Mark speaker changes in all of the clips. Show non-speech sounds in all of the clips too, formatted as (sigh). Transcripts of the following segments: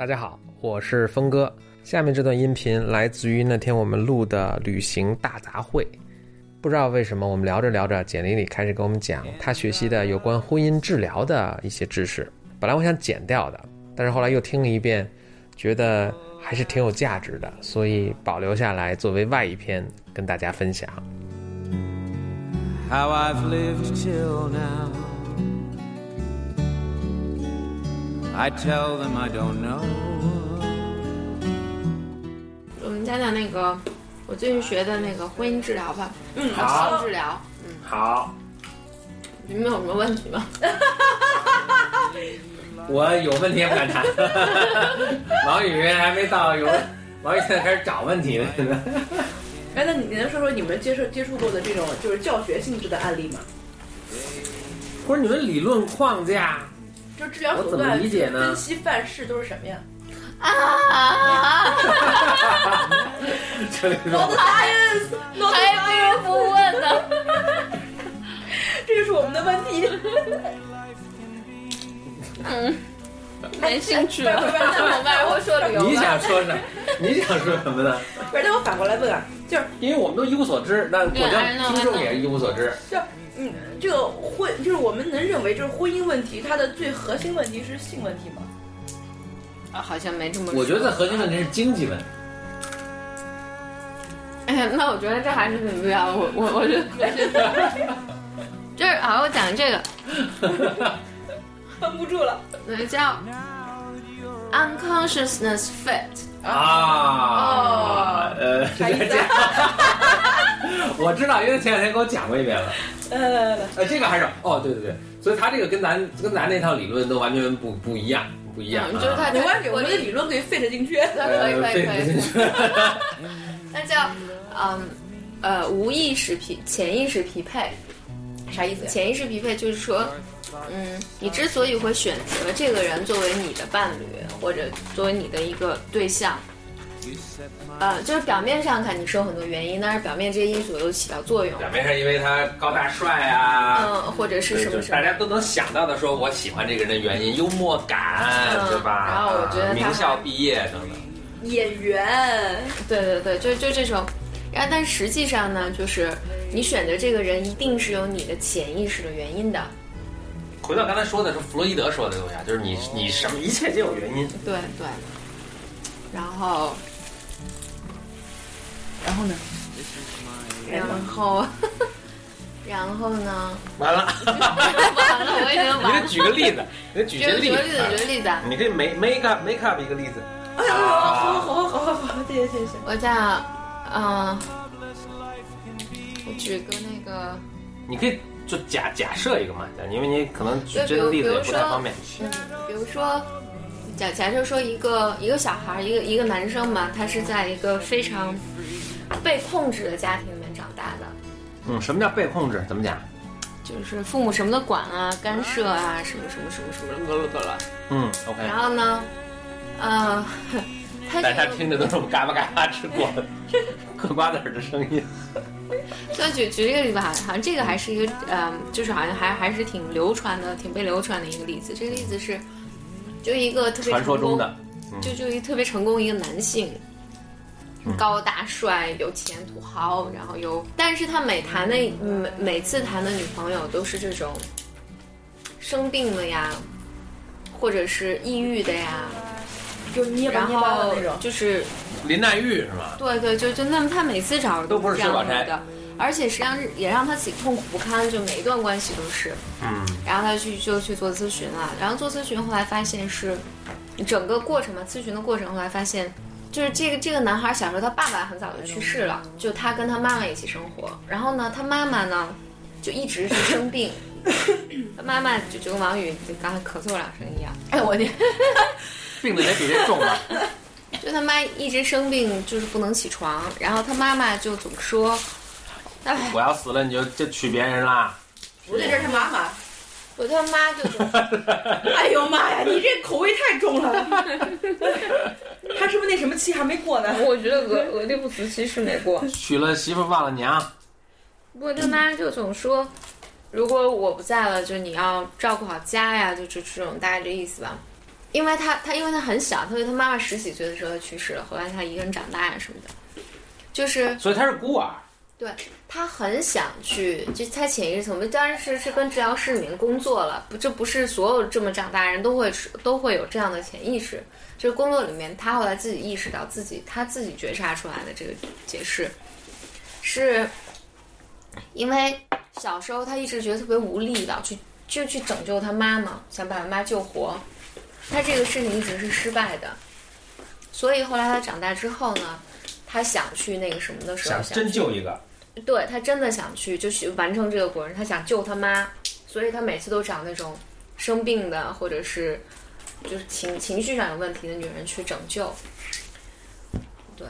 Speaker 1: 大家好，我是峰哥。下面这段音频来自于那天我们录的旅行大杂烩。不知道为什么，我们聊着聊着，简历里开始给我们讲他学习的有关婚姻治疗的一些知识。本来我想剪掉的，但是后来又听了一遍，觉得还是挺有价值的，所以保留下来作为外一篇跟大家分享。
Speaker 2: how I've lived till now. I tell them I don't know.
Speaker 3: 我们讲讲那个我最近学的那个婚姻治疗吧，嗯，
Speaker 1: 好
Speaker 3: 婚姻治疗，嗯，
Speaker 1: 好，
Speaker 3: 你们有什么问题吗？(laughs)
Speaker 1: 我有问题也不敢谈。(laughs) 王宇还没到，有王宇现在开始找问题了。现在
Speaker 4: 哎，那你你能说说你们接触接触过的这种就是教学性质的案例吗？
Speaker 1: 不是你们理论框架，
Speaker 4: 就是治疗手
Speaker 1: 我怎么
Speaker 4: 段、
Speaker 1: 理解呢
Speaker 4: 分析范式都是什么呀？
Speaker 3: 啊，(laughs)
Speaker 1: 这里说
Speaker 3: 还不如不问呢。(laughs)
Speaker 4: 这就是我们的问题。
Speaker 3: 嗯，(laughs) 没兴趣了。那我们还会说旅游
Speaker 1: 你
Speaker 3: 吧？
Speaker 1: 想说什么？你想说什么呢？
Speaker 4: 不是，那我反过来问啊，就是
Speaker 1: 因为我们都一无所知，那
Speaker 3: 对
Speaker 1: 我
Speaker 3: 哎那我
Speaker 1: 叫听众也是一无所知。
Speaker 4: 就是嗯，这个婚就是我们能认为就是婚姻问题，它的最核心问题是性问题吗？
Speaker 3: 啊，好像没这么。
Speaker 1: 我觉得核心问题是经济问题。
Speaker 3: 哎呀，那我觉得这还是挺重要的。我我我觉得，(laughs) 就是啊，我讲这个，
Speaker 4: 绷不住了。
Speaker 3: 呃，叫 unconsciousness fit。
Speaker 1: 啊，呃，
Speaker 4: 啥意思
Speaker 1: 这样 (laughs) 我知道，因为前两天给我讲过一遍了。呃，这个还是哦，对对对，所以他这个跟咱跟咱那套理论都完全不不一样，不一样。
Speaker 3: 嗯，就是他
Speaker 4: 没关系，我们的理论可以 fit 进去。
Speaker 3: 可以可以可。以。(laughs) 那叫嗯呃无意识匹潜意识匹配，
Speaker 4: 啥意思？
Speaker 3: 潜意识匹配就是说，嗯，你之所以会选择这个人作为你的伴侣或者作为你的一个对象，呃，就是表面上看你是有很多原因，但是表面这些因素都起到作用，
Speaker 1: 表面上因为他高大帅啊，
Speaker 3: 嗯，或者是什么什么。
Speaker 1: 大家都能想到的，说我喜欢这个人的原因，幽默感，
Speaker 3: 嗯
Speaker 1: 对吧？
Speaker 3: 然后我觉得
Speaker 1: 名校毕业等等。
Speaker 4: 演员，
Speaker 3: 对对对，就就这种。然后，但实际上呢，就是你选择这个人，一定是有你的潜意识的原因的。
Speaker 1: 回到刚才说的是弗洛伊德说的东西啊，就是你你什么一切皆有原因。
Speaker 3: 对对。然后，
Speaker 4: 然后呢？
Speaker 3: 然后，然后呢？
Speaker 1: 完了，
Speaker 3: 完了，我已经
Speaker 1: 你得
Speaker 3: 完了。
Speaker 1: 举个例子，你得举
Speaker 3: 举
Speaker 1: 些例子
Speaker 3: 个举个例子，举个例子啊。
Speaker 1: 你可以 make make up make up 一个例子。
Speaker 4: 哎呀，好好好好好好，谢谢谢谢。
Speaker 3: 我讲，嗯、我举个那个，
Speaker 1: 你可以就假假设一个嘛，因为你可能举这个例子也不太方便。
Speaker 3: 嗯，比如说，假假设说一个一个小孩儿，一个一个男生嘛，他是在一个非常被控制的家庭里面长大的，
Speaker 1: 嗯，什么叫被控制？怎么讲？
Speaker 3: 就是父母什么都管啊、干涉啊，什么什么什么什么咯咯咯咯。
Speaker 1: 嗯，OK。
Speaker 3: 然后呢，呃，他
Speaker 1: 大家听着都是我们嘎巴嘎巴吃瓜嗑瓜子儿的声音。(laughs)
Speaker 3: 就举举一个例子吧，好像这个还是一个，呃，就是好像还还是挺流传的、挺被流传的一个例子。这个例子是，就一个特别
Speaker 1: 传说
Speaker 3: 成功
Speaker 1: 中的，
Speaker 3: 就就一个特别成功一个男性，高大帅，有钱土豪，然后有，但是他每谈的每每次谈的女朋友都是这种生病了呀，或者是抑郁的呀，
Speaker 4: 就捏吧
Speaker 3: 然
Speaker 4: 捏
Speaker 3: 巴
Speaker 4: 那种。
Speaker 3: 就是
Speaker 1: 林黛玉是吗？
Speaker 3: 对对，就就那么他每次找的
Speaker 1: 都不是
Speaker 3: 这样
Speaker 1: 薛宝钗
Speaker 3: 的，而且实际上是也让他自己痛苦不堪，就每一段关系都是。
Speaker 1: 嗯，
Speaker 3: 然后他去就去做咨询了，然后做咨询后来发现是整个过程嘛，咨询的过程后来发现，就是这个这个男孩小时候他爸爸很早就去世了，就他跟他妈妈一起生活，然后呢，他妈妈呢就一直是生病，(laughs) 他妈妈就就跟王宇就刚才咳嗽两声一样，哎我天，
Speaker 1: 病的也比这重了？(laughs)
Speaker 3: 就他妈一直生病，就是不能起床，然后他妈妈就总说，哎，
Speaker 1: 我要死了你就就娶别人啦。
Speaker 4: 不对，这是他妈妈。
Speaker 3: 我他妈就总 (laughs)
Speaker 4: 哎呦妈呀，你这口味太重了。(laughs) 他是不是那什么期还没过呢？
Speaker 3: 我觉得俄俄狄浦斯期是没过。
Speaker 1: 娶了媳妇忘了娘，
Speaker 3: 不过他妈就总说，如果我不在了，就你要照顾好家呀，就就这种大概这意思吧。因为他他因为他很小，所以他妈妈十几岁的时候他去世了，后来他一个人长大呀什么的，就是
Speaker 1: 所以他是孤儿。
Speaker 3: 对他很想去，就他潜意识层面当然是是跟治疗室里面工作了，不，这不是所有这么长大人都会都会有这样的潜意识，就是工作里面他后来自己意识到自己他自己觉察出来的这个解释，是因为小时候他一直觉得特别无力的，去就去拯救他妈妈，想把他妈救活，他这个事情一直是失败的，所以后来他长大之后呢，他想去那个什么的时候，
Speaker 1: 想真救一个，
Speaker 3: 对他真的想去，就去完成这个过程，他想救他妈，所以他每次都找那种生病的或者是就是情情绪上有问题的女人去拯救。对，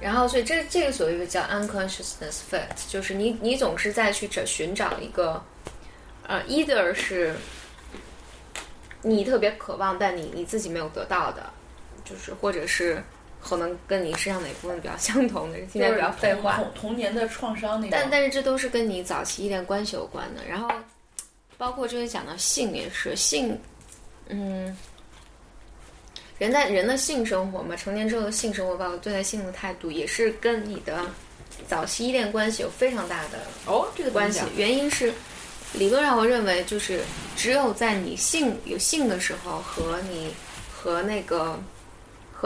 Speaker 3: 然后所以这这个所谓的叫 unconsciousness fit，就是你你总是在去找寻找一个，呃，either 是你特别渴望但你你自己没有得到的，就是或者是可能跟你身上哪部分比较相同的，听起来比较废话。
Speaker 4: 童童年的创伤那种。
Speaker 3: 但但是这都是跟你早期依恋关系有关的，然后包括这里讲到性也是性，嗯，人在人的性生活嘛，成年之后的性生活，包括对待性的态度，也是跟你的早期依恋关系有非常大的
Speaker 4: 哦，这个
Speaker 3: 关系。原因是理论上我认为就是只有在你性有性的时候和你和那个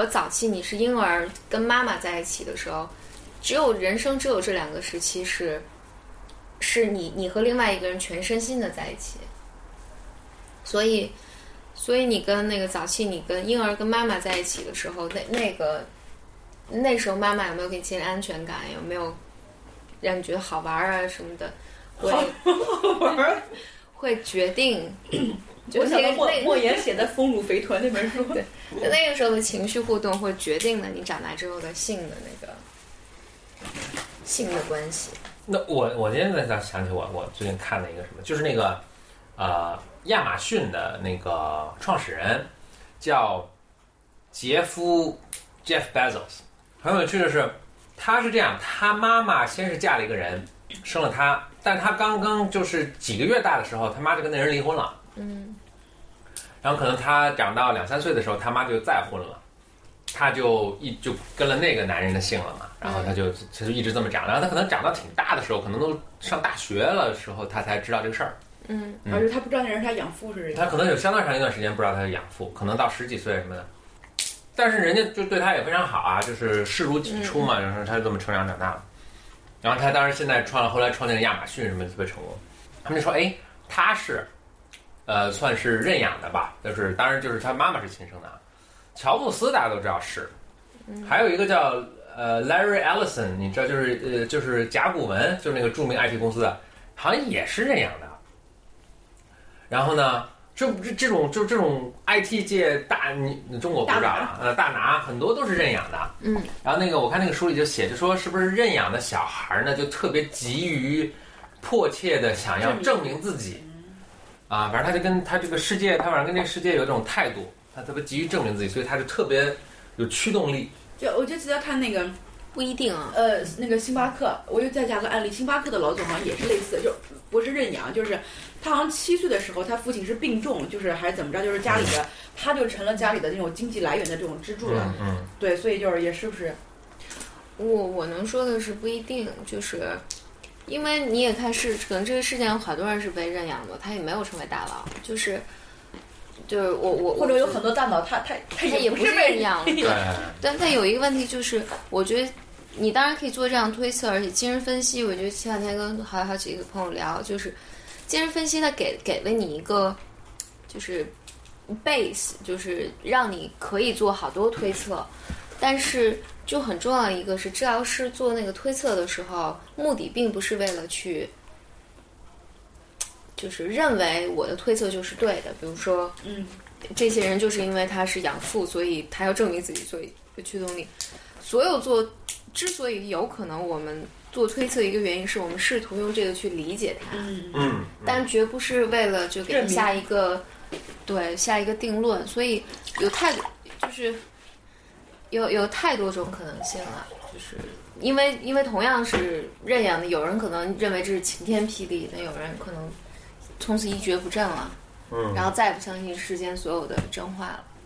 Speaker 3: 和早期你是婴儿跟妈妈在一起的时候，只有人生只有这两个时期是是你你和另外一个人全身心的在一起，所以所以你跟那个早期你跟婴儿跟妈妈在一起的时候，那那个那时候妈妈有没有给你建立安全感？有没有让你觉得好玩啊什么的？(laughs) 会会决定，就
Speaker 4: 我想到莫
Speaker 3: 那个那
Speaker 4: 莫言写的《丰乳肥臀》那本书，对，就
Speaker 3: 那个时候的情绪互动会决定了你长大之后的性的那个性的关系。
Speaker 1: 那我我今天在想想起我我最近看了一个什么，就是那个呃亚马逊的那个创始人叫杰夫 Jeff Bezos，很有趣的是，他是这样，他妈妈先是嫁了一个人，生了他，但他刚刚就是几个月大的时候，他妈就跟那人离婚了，
Speaker 3: 嗯
Speaker 1: 然后可能他长到两三岁的时候，他妈就再婚了，他就一就跟了那个男人的姓了嘛，然后他就他就一直这么长，然后他可能长到挺大的时候，可能都上大学了的时候，他才知道这个事儿。
Speaker 3: 嗯
Speaker 1: 嗯
Speaker 4: 而且他不知道那人是他养父是谁。
Speaker 1: 他可能有相当长一段时间不知道他是养父，可能到十几岁什么的。但是人家就对他也非常好啊，就是视如己出嘛，然后他就这么成长长大了。然后他当时现在创了，后来创建了亚马逊什么的特别成功。他们就说，哎，他是，呃，算是认养的吧，就是当然就是他妈妈是亲生的啊。乔布斯大家都知道是，还有一个叫呃 Larry Ellison，你知道就是呃就是甲骨文，就是那个著名 IT 公司的，好像也是认养的。然后呢，这这这种就这种 IT 界大你你中国不知道啊，呃大拿很多都是认养的。
Speaker 3: 嗯，
Speaker 1: 然后那个我看那个书里就写，就说是不是认养的小孩儿呢，就特别急于迫切的想要证明自己，啊，反正他就跟他这个世界，他反正跟这个世界有一种态度，他特别急于证明自己，所以他就特别有驱动力。
Speaker 4: 就我就记得看那个
Speaker 3: 不一定啊。
Speaker 4: 呃那个星巴克，我又再加个案例，星巴克的老总好像也是类似，就不是认养，就是他好像七岁的时候，他父亲是病重，就是还是怎么着，就是家里的他就成了家里的那种经济来源的这种支柱了。
Speaker 1: 嗯嗯，
Speaker 4: 对，所以就是也是不是
Speaker 3: 我我能说的是不一定，就是因为你也看是，可能这个世界上好多人是被认养的，他也没有成为大佬，就是就是我我
Speaker 4: 或者有很多大佬他他他
Speaker 3: 他也不是
Speaker 4: 被
Speaker 3: 认养的。
Speaker 1: 对，
Speaker 3: 但但有一个问题就是，我觉得你当然可以做这样推测，而且精神分析，我觉得前两天跟好好几个朋友聊，就是精神分析它给给了你一个就是 base，就是让你可以做好多推测，但是就很重要的一个是治疗师做那个推测的时候，目的并不是为了去。就是认为我的推测就是对的，比如说，
Speaker 4: 嗯，
Speaker 3: 这些人就是因为他是养父，所以他要证明自己，所以有驱动力。所有做，之所以有可能我们做推测，一个原因是我们试图用这个去理解它，
Speaker 4: 嗯
Speaker 1: 嗯，
Speaker 3: 但绝不是为了就给他下一个对下一个定论。所以有太多就是有有太多种可能性了，就是因为因为同样是认养的，有人可能认为这是晴天霹雳，但有人可能从此一蹶不振了。
Speaker 1: 嗯
Speaker 3: 然后再也不相信世间所有的真话了。